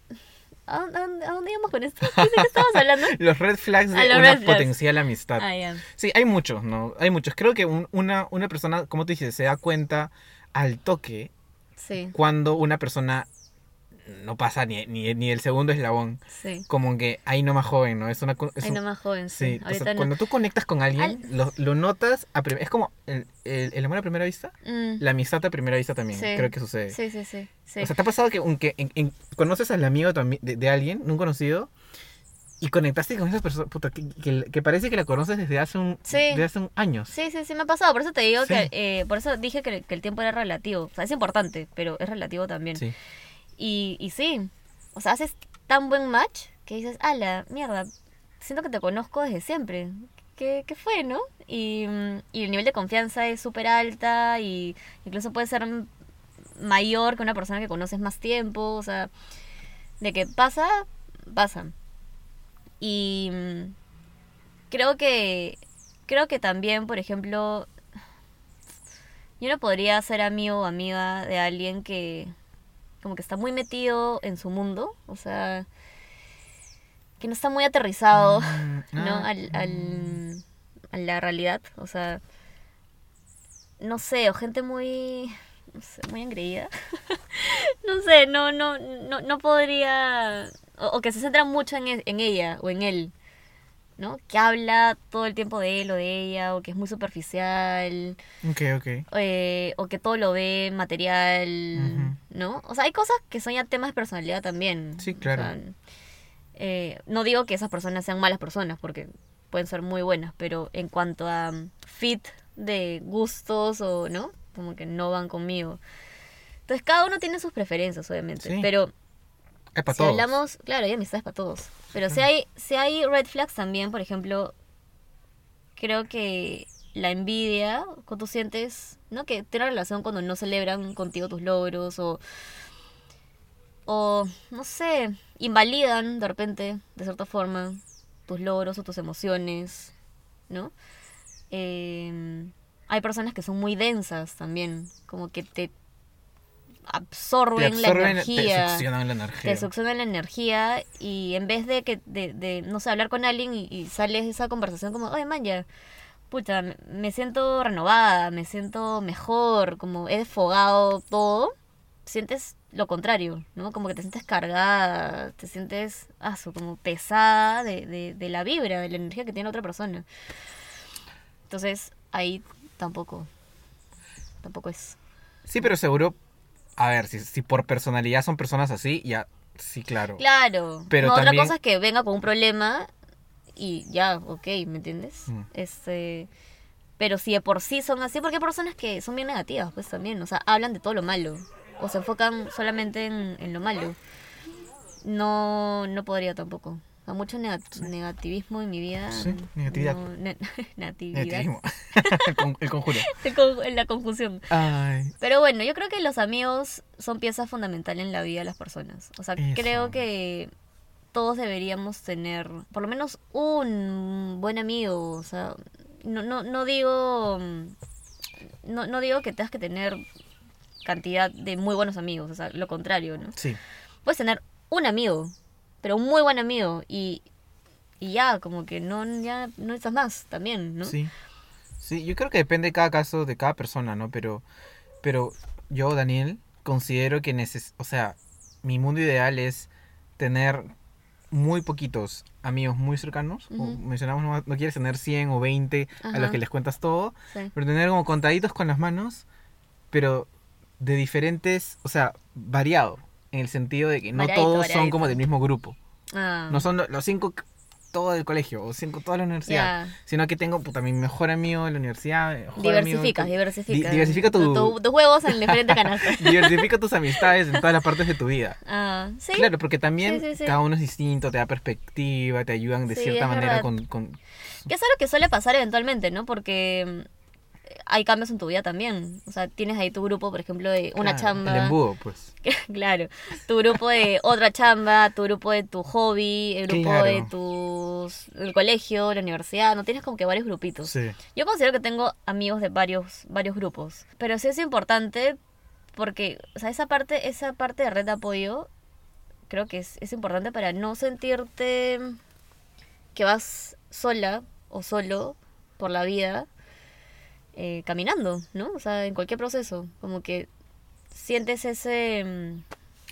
¿a, dónde, a dónde- íbamos con esto? ¿De qué estábamos hablando? Los red flags de una flags. potencial amistad. Ah, ya. Sí, hay muchos, ¿no? Hay muchos. Creo que un- una, una persona, como tú dices, se da cuenta al toque Sí, cuando una persona no pasa ni, ni, ni el segundo eslabón. sí. Como que ahí no más joven, ¿no? Es una... es un- no más joven, Sí, sí. o sea, Ahorita no. cuando tú conectas con alguien, Al- lo, lo notas, a prim- es como el, el, el amor a primera vista, Mm, la amistad a primera vista también, Sí. creo que sucede. sí, sí, sí. O sea, ¿te ha pasado que aunque en- en- conoces al amigo de, de alguien, un conocido, y conectaste con esa persona, puta, que, que- que parece que la conoces desde hace un, Sí. desde hace un años? Sí, sí, sí me ha pasado. Por eso te digo Sí. que, eh, por eso dije que, que el tiempo era relativo. O sea, es importante, pero es relativo también. Sí. Y, y sí, o sea, haces tan buen match que dices, ala, mierda, siento que te conozco desde siempre. ¿Qué, qué fue, no? Y, y el nivel de confianza es súper alta y incluso puede ser mayor que una persona que conoces más tiempo. O sea, de que pasa, pasa. Y creo que, creo que también, por ejemplo, yo no podría ser amigo o amiga de alguien que como que está muy metido en su mundo, o sea, que no está muy aterrizado, Mm, ¿no? ah, Al, al, a la realidad, o sea, no sé, o gente muy, no sé, muy engreída. no sé, no, no, no, no podría, o, o que se centra mucho en, e- en ella o en él, ¿no? Que habla todo el tiempo de él o de ella, o que es muy superficial, Ok, ok. eh, o que todo lo ve material. ¿No? O sea, hay cosas que son ya temas de personalidad también. Sí, O claro. sea, eh, no digo que esas personas sean malas personas, porque pueden ser muy buenas, pero en cuanto a mm, fit de gustos o, ¿no? Como que no van conmigo. Entonces, cada uno tiene sus preferencias, obviamente, Sí. pero Es para si todos. hablamos, claro, hay amistades para todos. Pero si hay, si hay red flags también, por ejemplo, creo que la envidia, cuando sientes, ¿no? Que tiene relación cuando no celebran contigo tus logros o, o, no sé, invalidan de repente, de cierta forma, tus logros o tus emociones, ¿no? Eh, hay personas que son muy densas también, como que te absorben, te la energía te succionan la energía. te succionan la energía y en vez de que de, de, no sé hablar con alguien y, y sale esa conversación como oye man ya pucha me, siento renovada me siento mejor como he desfogado todo sientes lo contrario no como que te sientes cargada te sientes ah, como pesada de, de, de la vibra de la energía que tiene otra persona entonces ahí tampoco tampoco es Sí, pero seguro, a ver, si, si por personalidad son personas así, ya, sí, claro. Claro. Pero no, también- Otra cosa es que venga con un problema y ya, ok, ¿me entiendes? Mm. Este, pero si de por sí son así, porque hay personas que son bien negativas, pues también, o sea, hablan de todo lo malo o se enfocan solamente en, en lo malo. No, no podría tampoco. Sea, mucho nega- negativismo en mi vida. Sí, negatividad. no, ne- negatividad. Negativismo. el, con- el conjuro. El con- la confusión. Ay, Pero bueno, yo creo que los amigos son pieza fundamental en la vida de las personas. O sea, Eso. creo que todos deberíamos tener por lo menos un buen amigo. O sea, no, no, no digo. No, no digo que tengas que tener cantidad de muy buenos amigos. O sea, lo contrario, ¿no? sí. Puedes tener un amigo, pero un muy buen amigo. Y, y ya, como que no, ya no necesitas más también, ¿no? Sí. Sí, yo creo que depende de cada caso, de cada persona, ¿no? Pero, pero yo, Daniel, considero que neces o sea, mi mundo ideal es tener muy poquitos amigos muy cercanos. Ujú. mencionamos, no, no quieres tener 100 o 20 a los que les cuentas todo, Sí. pero tener como contaditos con las manos, pero de diferentes, o sea, variado, en el sentido de que no Variadito, todos son como del mismo grupo. Ah, No son lo- los cinco todo del colegio o cinco toda la universidad, sino que tengo puta, mi mejor amigo de la universidad. de Diversificas, tu- diversificas. Di- diversifica tu- tu- tus huevos en diferentes canastas. Diversifica tus amistades en todas las partes de tu vida. Ah, sí. Claro, porque también Sí, sí, sí. cada uno es distinto, te da perspectiva, te ayudan de cierta manera con, con- Que es algo que suele pasar eventualmente, ¿no? Porque mm, hay cambios en tu vida también. O sea, tienes ahí tu grupo, por ejemplo, de una claro, chamba. El embudo, pues. claro. Tu grupo de otra chamba, tu grupo de tu hobby, el grupo Claro. de tus el colegio, la universidad. No tienes como que varios grupitos. Sí. Yo considero que tengo amigos de varios, varios grupos. Pero sí es importante porque, o sea, esa parte, esa parte de red de apoyo creo que es, es importante para no sentirte que vas sola o solo por la vida eh, caminando, ¿no? O sea, en cualquier proceso. Como que sientes ese, mm, ese,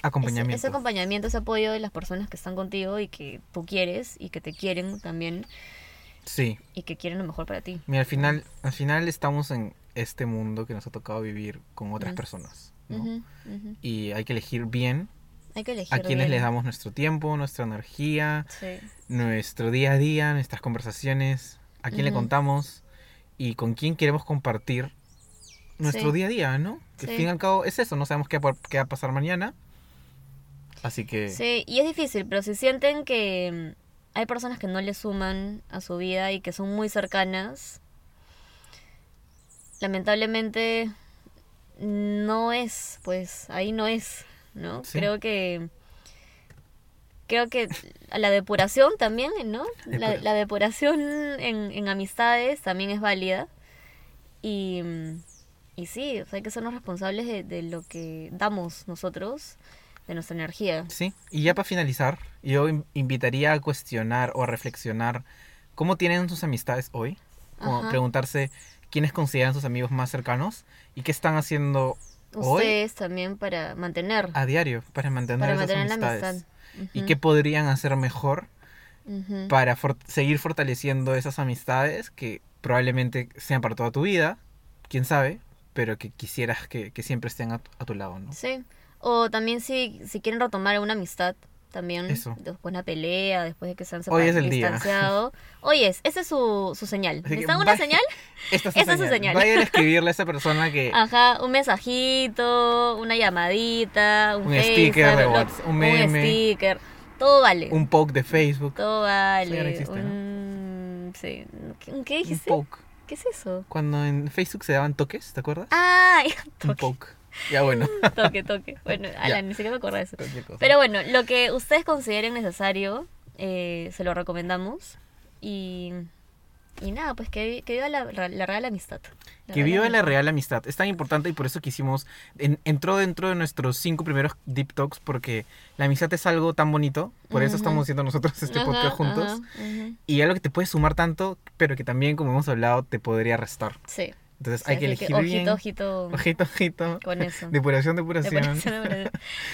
Acompañamiento. ese acompañamiento, ese apoyo de las personas que están contigo y que tú quieres y que te quieren también Sí. y que quieren lo mejor para ti. Mira, al final, al final estamos en este mundo que nos ha tocado vivir con otras personas. ¿no? Y hay que elegir bien Hay que elegir a quienes les damos nuestro tiempo, nuestra energía, Sí. nuestro día a día, nuestras conversaciones, a quién le contamos y con quién queremos compartir nuestro Sí. día a día, ¿no? Que Sí. al fin y al cabo es eso, no sabemos qué, va- qué va a pasar mañana. Así que Sí, y es difícil, pero si sienten que mm, hay personas que no le suman a su vida y que son muy cercanas, lamentablemente no es, pues ahí no es, ¿no? Sí. Creo que creo que la depuración también, ¿no? La, la depuración en, en amistades también es válida y, y sí, o sea, hay que sernos responsables de, de lo que damos nosotros, de nuestra energía. Sí, y ya para finalizar, yo in- invitaría a cuestionar o a reflexionar cómo tienen sus amistades hoy. Preguntarse quiénes consideran sus amigos más cercanos y qué están haciendo hoy Ustedes también para mantener, a diario para mantener para esas mantener la Y qué podrían hacer mejor para for- seguir fortaleciendo esas amistades que probablemente sean para toda tu vida, quién sabe, pero que quisieras que, que siempre estén a, tu- a tu lado, ¿no? Sí. O también si, si quieren retomar una amistad, también Eso. después de una pelea, después de que se han Hoy es el día. distanciado. Hoy es, esa es su, su señal. Así que ¿Necesitan una señal? Esta es su Esa es su señal. Vayan a escribirle a esa persona que... Ajá, un mensajito, una llamadita, un, Un sticker de WhatsApp, un meme. sticker, todo vale. Un poke de Facebook. todo Eso no vale. ¿no? un- sí. ¿Qué, Un poke. ¿Qué es eso? Cuando en Facebook se daban toques, ¿te acuerdas? Ah, Un poke. Ya bueno. toque, toque. Bueno. Alan, ni siquiera me acuerdo de eso. Pero bueno, lo que ustedes consideren necesario, eh, se lo recomendamos. Y, y nada, pues que, que viva la, la real amistad. La Que real viva la real amistad. Es tan importante y por eso quisimos. en- entró dentro de nuestros cinco primeros Deep Talks porque la amistad es algo tan bonito. Por eso estamos haciendo nosotros este podcast juntos. ajá, ujú. Y algo que te puede sumar tanto, pero que también, como hemos hablado, te podría restar. Sí. Entonces sí, hay que elegir ojito, bien. ojito, Ojito, ojito. con eso. Depuración, depuración. Depuración, depuración.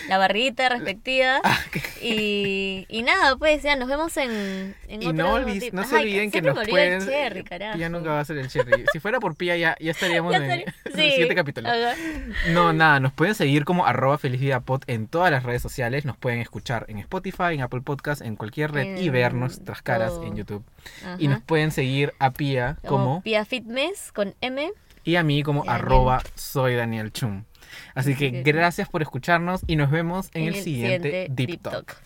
La barrita respectiva. Ah, que- Y, y nada, pues ya nos vemos en, en Y otro no, no se olviden que siempre nos el pueden. cherry, carajo. Pía nunca va a ser el cherry. Si fuera por Pía, ya, ya estaríamos Ya en, estaría- en sí, el siguiente capítulo. ajá. No, nada, nos pueden seguir como arroba feliz vida pod en todas las redes sociales. Nos pueden escuchar en Spotify, en Apple Podcast, en cualquier red y ver nuestras caras en YouTube. Ajá. Y nos pueden seguir a Pía como Pia Fitness con M. y a mí como arroba soy Daniel Chum. Así que gracias por escucharnos y nos vemos en, el, siguiente, Deep Talk.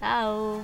Chao.